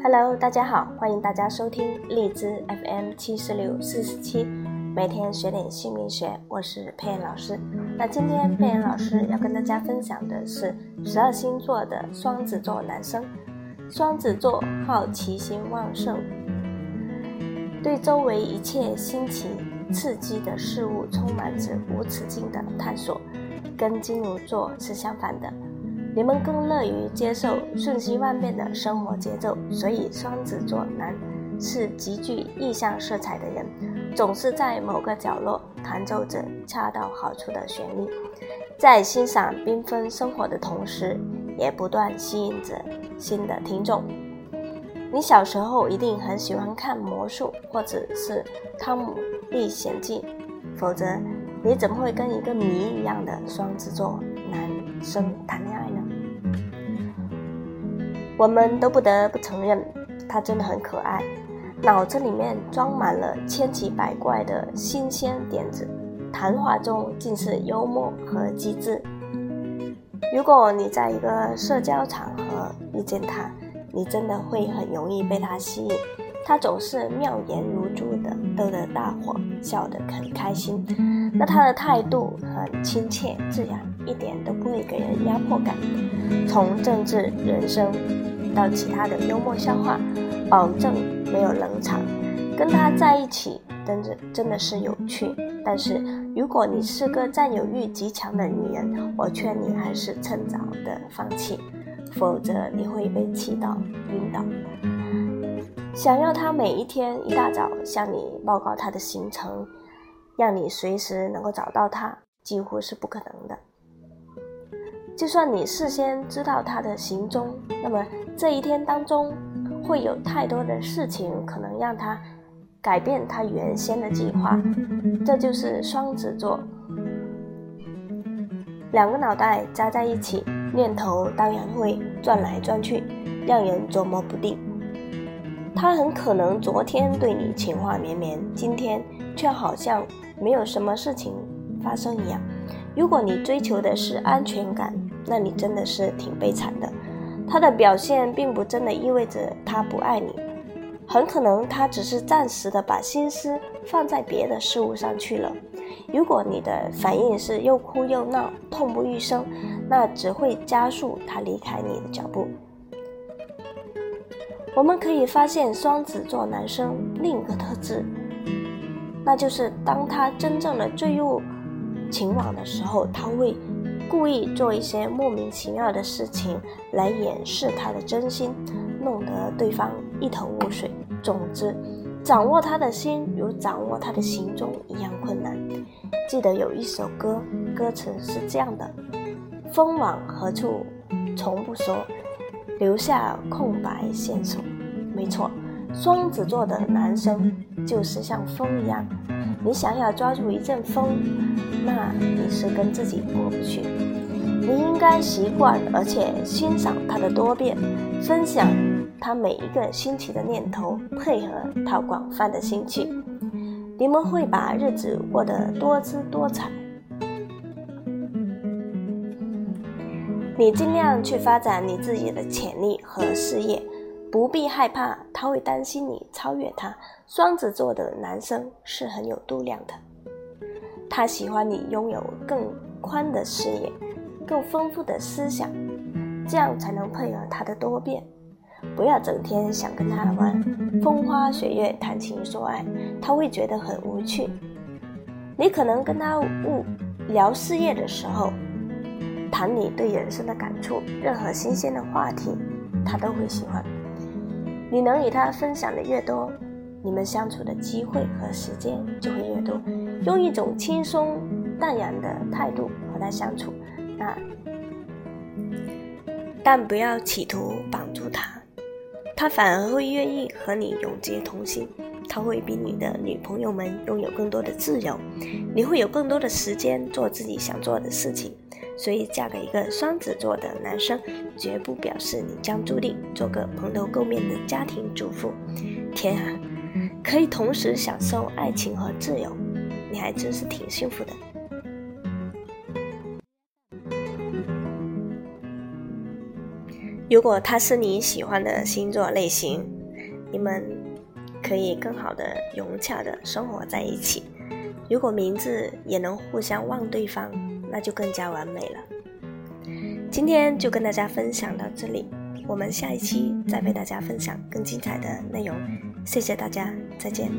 Hello，大家好，欢迎大家收听荔枝 FM 七四六四十七，每天学点姓名学，我是佩妍老师。那今天佩妍老师要跟大家分享的是十二星座的双子座男生。双子座好奇心旺盛，对周围一切新奇刺激的事物充满着无止境的探索，跟金牛座是相反的。你们更乐于接受瞬息万变的生活节奏，所以双子座男是极具意象色彩的人，总是在某个角落弹奏着恰到好处的旋律，在欣赏缤纷生活的同时，也不断吸引着新的听众。你小时候一定很喜欢看魔术或者是《汤姆历险记》，否则你怎么会跟一个谜一样的双子座男生谈恋爱呢？我们都不得不承认，他真的很可爱，脑子里面装满了千奇百怪的新鲜点子，谈话中尽是幽默和机智。如果你在一个社交场合遇见他，你真的会很容易被他吸引。他总是妙言如珠的，逗得大伙笑得很开心。那他的态度很亲切自然，一点都不会给人压迫感。从政治、人生。到其他的幽默笑话，保证没有冷场。跟他在一起，真的真的是有趣。但是如果你是个占有欲极强的女人，我劝你还是趁早的放弃，否则你会被气到晕倒。想要他每一天一大早向你报告他的行程，让你随时能够找到他，几乎是不可能的。就算你事先知道他的行踪，那么这一天当中会有太多的事情可能让他改变他原先的计划。这就是双子座，两个脑袋扎在一起，念头当然会转来转去，让人琢磨不定。他很可能昨天对你情话绵绵，今天却好像没有什么事情发生一样。如果你追求的是安全感，那你真的是挺悲惨的。他的表现并不真的意味着他不爱你，很可能他只是暂时的把心思放在别的事物上去了。如果你的反应是又哭又闹、痛不欲生，那只会加速他离开你的脚步。我们可以发现双子座男生另一个特质，那就是当他真正的坠入情网的时候，他会。故意做一些莫名其妙的事情来掩饰他的真心，弄得对方一头雾水。总之，掌握他的心如掌握他的行踪一样困难。记得有一首歌，歌词是这样的：“风往何处，从不说，留下空白线索。”没错，双子座的男生就是像风一样。你想要抓住一阵风，那你是跟自己过不去。你应该习惯而且欣赏他的多变，分享他每一个新奇的念头，配合他广泛的兴趣，你们会把日子过得多姿多彩。你尽量去发展你自己的潜力和事业。不必害怕，他会担心你超越他。双子座的男生是很有度量的，他喜欢你拥有更宽的视野、更丰富的思想，这样才能配合他的多变。不要整天想跟他玩风花雪月、谈情说爱，他会觉得很无趣。你可能跟他误聊事业的时候，谈你对人生的感触，任何新鲜的话题，他都会喜欢。你能与他分享的越多，你们相处的机会和时间就会越多。用一种轻松淡然的态度和他相处，那但不要企图绑住他，他反而会愿意和你永结同心。他会比你的女朋友们拥有更多的自由，你会有更多的时间做自己想做的事情。所以，嫁给一个双子座的男生，绝不表示你将注定做个蓬头垢面的家庭主妇。天啊，可以同时享受爱情和自由，你还真是挺幸福的。如果他是你喜欢的星座类型，你们可以更好的融洽的生活在一起。如果名字也能互相望对方，那就更加完美了。今天就跟大家分享到这里，我们下一期再为大家分享更精彩的内容。谢谢大家，再见。